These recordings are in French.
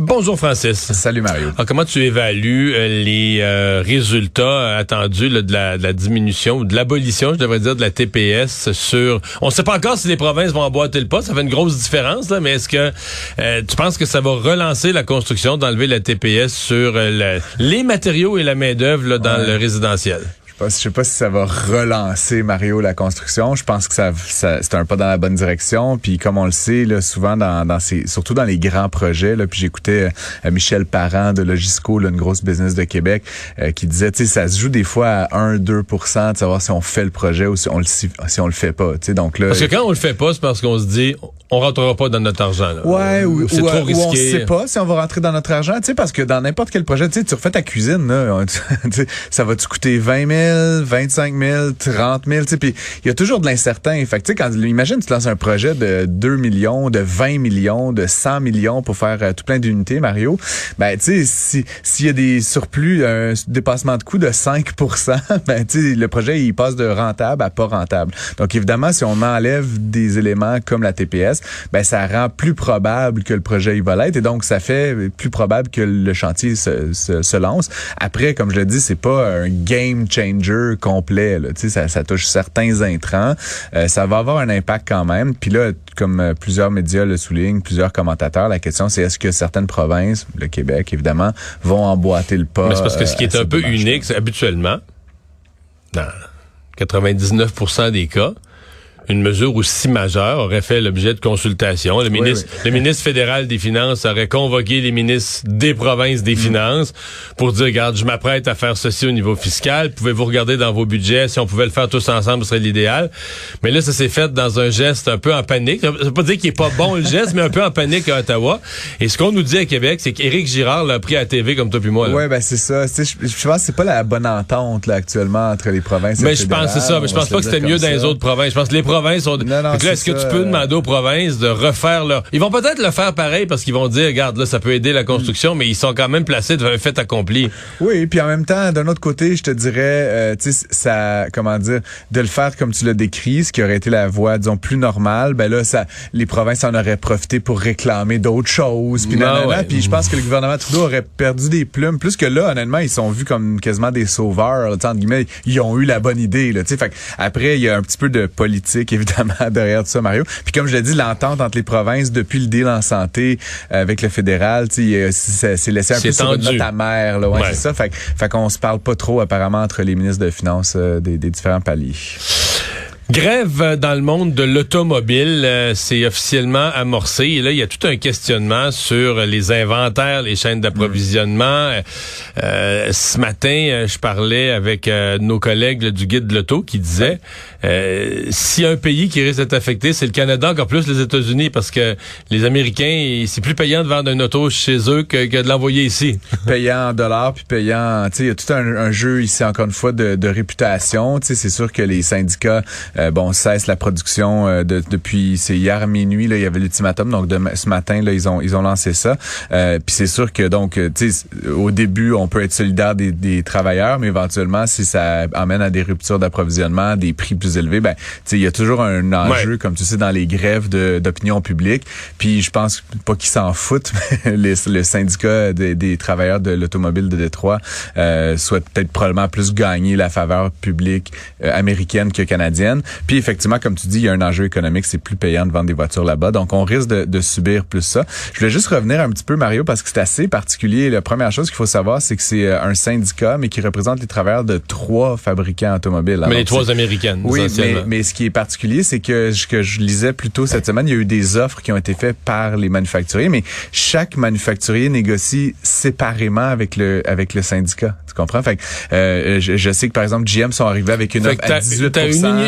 Bonjour Francis. Salut Mario. Alors, comment tu évalues euh, les euh, résultats attendus là, de, la, de, la, diminution, de l'abolition, je devrais dire, de la TPS sur... On ne sait pas encore si les provinces vont emboîter le pas, ça fait une grosse différence, là, mais est-ce que euh, tu penses que ça va relancer la construction, d'enlever la TPS sur les matériaux et la main-d'œuvre dans le résidentiel? Je sais pas si ça va relancer Mario la construction. Je pense que ça, ça c'est un pas dans la bonne direction. Puis comme on le sait, là, souvent dans, dans ces, surtout dans les grands projets. Là, puis j'écoutais euh, Michel Parent de Logisco, là, une grosse business de Québec, euh, qui disait, tu sais, ça se joue des fois à 1-2% de savoir si on fait le projet ou si on le si, on le fait pas. Tu sais, donc là. Parce que quand on le fait pas, c'est parce qu'on se dit, on rentrera pas dans notre argent. Là. Ouais, ou, c'est trop risqué. Ou on sait pas si on va rentrer dans notre argent. Tu sais, parce que dans n'importe quel projet, tu sais, tu refais ta cuisine, là, ça va te coûter 20 000 25 000, 30 000, tu sais, puis il y a toujours de l'incertain. Fait sais, quand, imagine, tu lances un projet de 2 millions, de 20 millions, de 100 millions pour faire euh, tout plein d'unités, Mario, ben, tu sais, s'il y a des surplus, un dépassement de coût de 5% ben, tu sais, le projet, il passe de rentable à pas rentable. Donc, évidemment, si on enlève des éléments comme la TPS, ben, ça rend plus probable que le projet, il va l'être, et donc, ça fait plus probable que le chantier se, se, se lance. Après, comme je le dis, c'est pas un game changer complet. Là. Ça, ça touche certains intrants. Euh, ça va avoir un impact quand même. Puis là, comme euh, plusieurs médias le soulignent, plusieurs commentateurs, la question c'est est-ce que certaines provinces, le Québec évidemment, vont emboîter le pas. Mais c'est parce que ce qui est un peu unique, c'est habituellement, dans 99% des cas, une mesure aussi majeure aurait fait l'objet de consultation. Le ministre, le ministre fédéral des Finances aurait convoqué les ministres des provinces des mm. Finances pour dire, regarde, je m'apprête à faire ceci au niveau fiscal. Pouvez-vous regarder dans vos budgets? Si on pouvait le faire tous ensemble, ce serait l'idéal. Mais là, ça s'est fait dans un geste un peu en panique. Ça veut pas dire qu'il est pas bon le geste, mais un peu en panique à Ottawa. Et ce qu'on nous dit à Québec, c'est qu'Éric Girard l'a pris à TV comme toi puis moi. Oui, ben c'est ça. Je, je pense que c'est pas la bonne entente là, actuellement entre les provinces Mais je pense c'est ça. Mais je pense pas que c'était mieux dans les autres provinces. Je pense que les provinces est-ce que tu peux demander aux provinces de refaire leur. Ils vont peut-être le faire pareil parce qu'ils vont dire, regarde, là, ça peut aider la construction, mais ils sont quand même placés devant un fait accompli. Oui, puis en même temps, d'un autre côté, je te dirais, euh, tu sais, ça, comment dire, de le faire comme tu l'as décrit, ce qui aurait été la voie, disons, plus normale, ben là, ça, les provinces en auraient profité pour réclamer d'autres choses. Puis, ah puis je pense que le gouvernement Trudeau aurait perdu des plumes. Plus que là, honnêtement, ils sont vus comme quasiment des sauveurs. Là, entre guillemets, ils ont eu la bonne idée. Là, fait après, il y a un petit peu de politique, évidemment derrière tout ça, Mario. Puis comme je l'ai dit, l'entente entre les provinces depuis le deal en santé euh, avec le fédéral, c'est laissé un peu sur une note amère. Là, ouais, c'est ça. Fait, fait qu'on se parle pas trop apparemment entre les ministres de Finances euh, des, des différents paliers. Grève dans le monde de l'automobile, euh, c'est officiellement amorcé. Et là, il y a tout un questionnement sur les inventaires, les chaînes d'approvisionnement. Euh, ce matin, euh, je parlais avec nos collègues du guide de l'auto qui disaient si un pays qui risque d'être affecté, c'est le Canada, encore plus les États-Unis, parce que les Américains, c'est plus payant de vendre un auto chez eux que, de l'envoyer ici. payant en dollars, puis payant, tu sais, il y a tout un, jeu ici, encore une fois, de, de réputation. Tu sais, c'est sûr que les syndicats euh, bon, cesse la production euh, de, depuis c'est hier minuit là, il y avait l'ultimatum donc de, ce matin là ils ont ils ont lancé ça. Euh, puis c'est sûr que donc tu sais au début on peut être solidaire des, des, travailleurs mais éventuellement si ça amène à des ruptures d'approvisionnement, des prix plus élevés, ben tu sais il y a toujours un enjeu comme tu sais dans les grèves d'opinion publique. Puis je pense pas qu'ils s'en foutent mais le syndicat des, des travailleurs de l'automobile de Détroit euh, souhaite peut-être probablement plus gagner la faveur publique américaine que canadienne. Puis effectivement, comme tu dis, il y a un enjeu économique, c'est plus payant de vendre des voitures là-bas. Donc on risque de, subir plus ça. Je voulais juste revenir un petit peu, Mario, parce que c'est assez particulier. La première chose qu'il faut savoir, c'est que c'est euh, un syndicat, mais qui représente les travailleurs de trois fabricants automobiles. mais les trois américaines. Oui, mais, mais, ce qui est particulier, c'est que ce que je lisais plus tôt cette semaine, il y a eu des offres qui ont été faites par les manufacturiers, mais chaque manufacturier négocie séparément avec le avec le syndicat. Tu comprends? Fait que, euh, je, sais que par exemple GM sont arrivés avec une offre à 18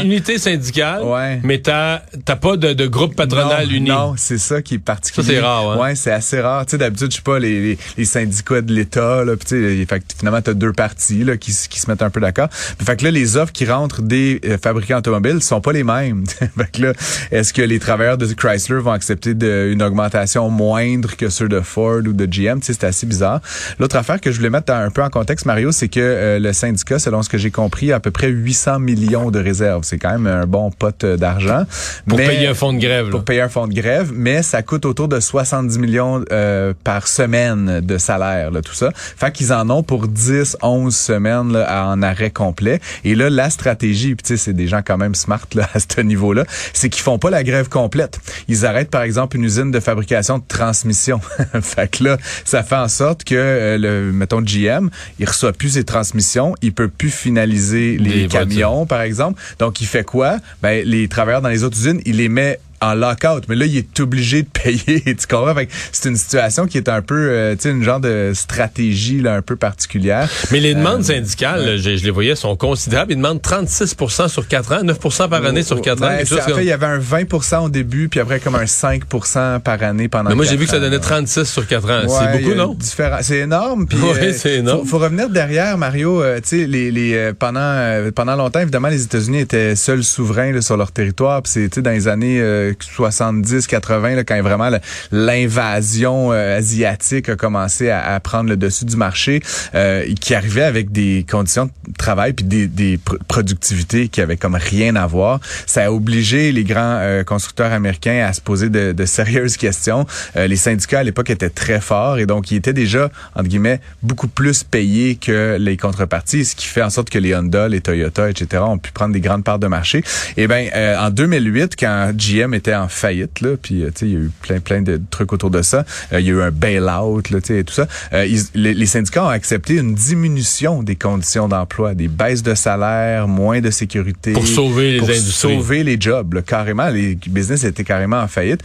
unité syndicale, Ouais. mais t'as t'as pas de, de groupe patronal non, uni. Non, c'est ça qui est particulier. Ça, c'est rare, hein? Ouais, c'est assez rare. Tu sais, d'habitude, je sais pas, les, les, les syndicats de l'État, là, tu sais, finalement, t'as deux parties, là, qui, qui se mettent un peu d'accord. Fait que là, les offres qui rentrent des euh, fabricants automobiles sont pas les mêmes. fait que là, est-ce que les travailleurs de Chrysler vont accepter de, une augmentation moindre que ceux de Ford ou de GM? Tu sais, c'est assez bizarre. L'autre affaire que je voulais mettre un peu en contexte, Mario, c'est que euh, le syndicat, selon ce que j'ai compris, a à peu près 800 millions de réserves. C'est quand même un bon pot euh, d'argent. Pour Mais- payer un fonds de grève. là. pour payer un fonds de grève, mais ça coûte autour de 70 millions euh, par semaine de salaire, là, tout ça. Fait qu'ils en ont pour 10, 11 semaines là, en arrêt complet. Et là, la stratégie, puis tu sais, c'est des gens quand même smart là, à ce niveau-là, c'est qu'ils font pas la grève complète. Ils arrêtent, par exemple, une usine de fabrication de transmission. fait que là, ça fait en sorte que, euh, le, mettons, GM, il reçoit plus ses transmissions, il peut plus finaliser les Des camions, par exemple. Donc, il quoi? Ben, les travailleurs dans les autres usines, il les met en lockout, mais là, il est obligé de payer, tu comprends? C'est une situation qui est un peu, euh, tu sais, une genre de stratégie là, un peu particulière. Mais les demandes Euh, syndicales, je, je les voyais, sont considérables. Ils demandent 36% sur 4 ans, 9% par année sur 4 ans. Ben, en fait, comme- il y avait un 20% au début, puis après comme un 5% par année pendant Mais moi, j'ai vu que ça donnait là. 36 sur 4 ans. Ouais, c'est beaucoup, non? C'est énorme. Puis, Ouais, euh, c'est énorme. Faut, faut revenir derrière, Mario. tu sais, les, les, pendant, pendant longtemps, évidemment, les États-Unis étaient seuls souverains là, sur leur territoire. Puis c'est dans les années 70, 80, là, quand vraiment l'invasion euh, asiatique a commencé à, prendre le dessus du marché, euh, qui arrivait avec des conditions de travail puis des, des pr- productivités qui avaient comme rien à voir. Ça a obligé les grands euh, constructeurs américains à se poser de, de sérieuses questions. Les syndicats à l'époque étaient très forts et donc ils étaient déjà entre guillemets beaucoup plus payés que les contreparties, ce qui fait en sorte que les Honda, les Toyota, etc. ont pu prendre des grandes parts de marché. Et ben euh, en 2008, quand GM était en faillite, là, puis euh, tu sais il y a eu plein plein de trucs autour de ça. Euh, il y a eu un bail-out, là, tu sais, et tout ça. Euh, ils- les, les syndicats ont accepté une diminution des conditions d'emploi, des baisses de salaire, moins de sécurité. Pour sauver les pour industries. sauver les jobs, là, carrément. Les business étaient carrément en faillite.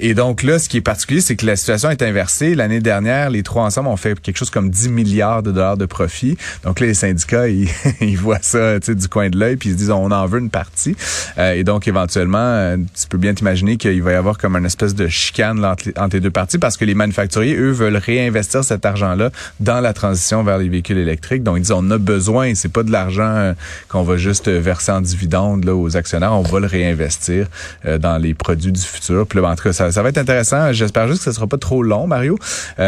Et donc là, ce qui est particulier, c'est que la situation est inversée. L'année dernière, les trois ensemble ont fait quelque chose comme 10 milliards de dollars de profit. Donc là, les syndicats, ils, ils voient ça tu sais, du coin de l'œil, puis ils se disent, on en veut une partie. Et donc, éventuellement, tu peux bien t'imaginer qu'il va y avoir comme une espèce de chicane entre, les- deux parties, parce que les manufacturiers, eux, veulent réinvestir cet argent-là dans la transition vers les véhicules électriques. Donc, ils disent, on a besoin, c'est pas de l'argent euh, qu'on va juste euh, verser en dividendes là, aux actionnaires, on va le réinvestir euh, dans les produits du futur. Puis là, ben, en tout cas, ça, ça va être intéressant. J'espère juste que ça sera pas trop long, Mario,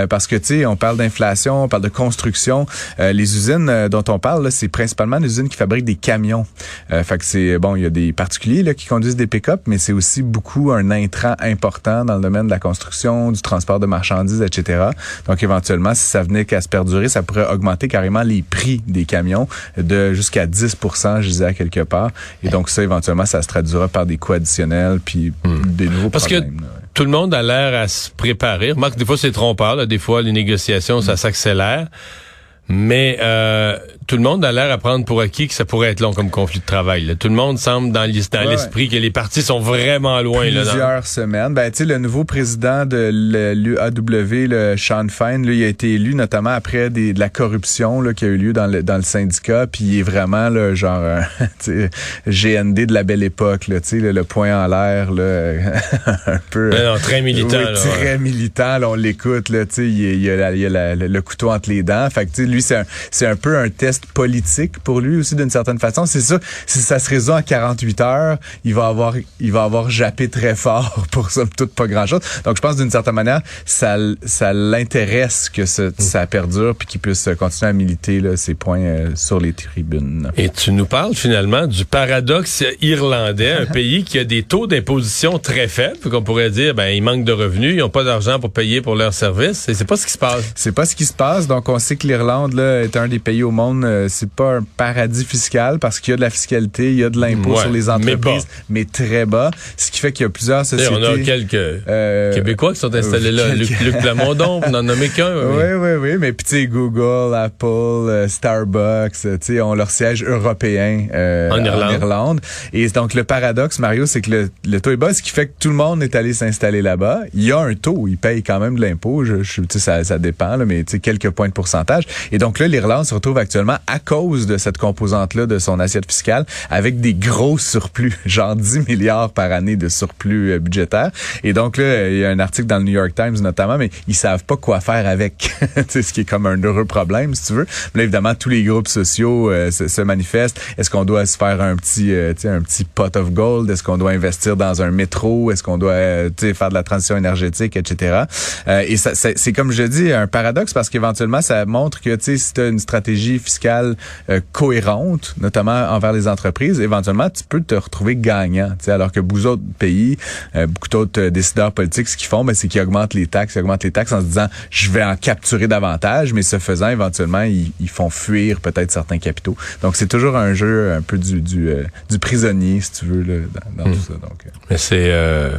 parce que, tu sais, on parle d'inflation, on parle de construction. Les usines dont on parle, c'est principalement des usines qui fabriquent des camions. Fait que c'est, bon, il y a des particuliers là, qui conduisent des pick-up, mais c'est aussi beaucoup un intrant important dans le domaine de la construction, du transport de marchandises, etc. Donc, éventuellement, si ça venait qu'à se perdurer, ça pourrait augmenter carrément les prix des camions de jusqu'à 10 je disais à quelque part. Et donc, ça, éventuellement, ça se traduira par des coûts additionnels puis des nouveaux Parce que problèmes. là, ouais. tout le monde a l'air à se préparer. Remarque, des fois, c'est trompeur. Là. Des fois, les négociations, ça s'accélère. Mais euh, tout le monde a l'air à prendre pour acquis que ça pourrait être long comme conflit de travail. là. Tout le monde semble dans Ouais, l'esprit que les partis sont vraiment loin. Là, dans- plusieurs semaines. Ben, tu sais, le nouveau président de l'UAW, le Sean Fine, lui, il a été élu notamment après des, de la corruption là, qui a eu lieu dans le, dans le syndicat. Puis il est vraiment là, genre euh, GND de la belle époque, là, tu sais, là, le point en l'air, là, un peu. Ben non, très militant. Oui, là, très ouais. militant. Là, on l'écoute. Là, tu sais, il, y a- il a, la- il a la- le, couteau entre les dents. Fait que, lui, c'est un, c'est un peu un test politique pour lui aussi d'une certaine façon. C'est ça. Si ça se résout en 48 heures, il va avoir, il va avoir jappé très fort pour somme toute pas grand chose. Donc, je pense d'une certaine manière, ça, ça l'intéresse que ce- ça perdure puis qu'il puisse continuer à militer là, ses points euh, sur les tribunes. Et tu nous parles finalement du paradoxe irlandais, un pays qui a des taux d'imposition très faibles, qu'on pourrait dire, ben ils manquent de revenus, ils n'ont pas d'argent pour payer pour leurs services, et c'est pas ce qui se passe. C'est pas ce qui se passe. Donc, on sait que l'Irlande là, est un des pays au monde. Euh, c'est pas un paradis fiscal parce qu'il y a de la fiscalité, il y a de l'impôt Ouais, sur les entreprises, mais, très bas. Ce qui fait qu'il y a plusieurs Et sociétés. on a quelques euh, Québécois qui sont installés là. Luc, Luc Plamondon, on en a nommé qu'un. Oui, oui, oui, mais puis tu sais, Google, Apple, euh, Starbucks, tu sais, ont leur siège européen En Irlande. Irlande. Et donc le paradoxe, Mario, c'est que le, le taux est bas, ce qui fait que tout le monde est allé s'installer là-bas. Il y a un taux, ils payent quand même de l'impôt, je, je- tu sais, ça, ça dépend, là, mais tu sais, quelques points de pourcentage. Et donc là, l'Irlande se retrouve actuellement à cause de cette composante-là de son assiette fiscale avec des gros surplus, genre 10 milliards par année de surplus budgétaire. Et donc là, il y a un article dans le New York Times notamment, mais ils savent pas quoi faire avec. ce qui est comme un heureux problème, si tu veux. Mais là, évidemment, tous les groupes sociaux se, se, manifestent. Est-ce qu'on doit se faire un petit, un petit pot of gold? Est-ce qu'on doit investir dans un métro? Est-ce qu'on doit faire de la transition énergétique, etc. et ça, c'est comme je dis un paradoxe parce qu'éventuellement, ça montre que si tu as une stratégie fiscale euh, cohérente, notamment envers les entreprises, éventuellement, tu peux te retrouver gagnant. Alors que beaucoup d'autres pays, euh, beaucoup d'autres euh, décideurs politiques, ce qu'ils font, ben, c'est qu'ils augmentent les taxes, ils augmentent les taxes en se disant, je vais en capturer davantage, mais ce faisant, éventuellement, ils, font fuir peut-être certains capitaux. Donc, c'est toujours un jeu un peu du, du, du prisonnier, si tu veux, là, dans, dans hmm. tout ça. Donc, mais c'est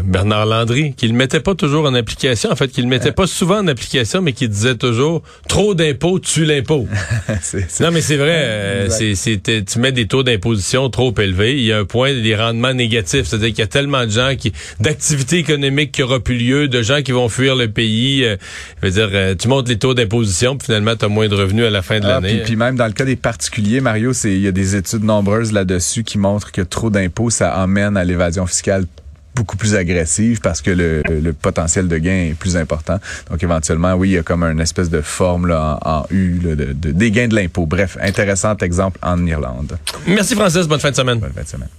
Bernard Landry qui le mettait pas toujours en application, en fait, qui le mettait pas souvent en application, mais qui disait toujours, trop d'impôts tue l'impôt. non, mais c'est vrai, euh, c'est, tu mets des taux d'imposition trop élevés, il y a un point des rendements négatifs, c'est-à-dire qu'il y a tellement de gens qui, d'activités économiques qui aura plus lieu, de gens qui vont fuir le pays. Euh, je veux dire, euh, tu montes les taux d'imposition, puis finalement, tu as moins de revenus à la fin de ah, l'année. Puis, puis, même dans le cas des particuliers, Mario, c'est il y a des études nombreuses là-dessus qui montrent que trop d'impôts, ça amène à l'évasion fiscale beaucoup plus agressive parce que le, le, potentiel de gain est plus important. Donc éventuellement, oui, il y a comme une espèce de forme là, en, U là, de, de, des gains de l'impôt. Bref, intéressant exemple en Irlande. Merci Francis, bonne fin de semaine. Bonne fin de semaine.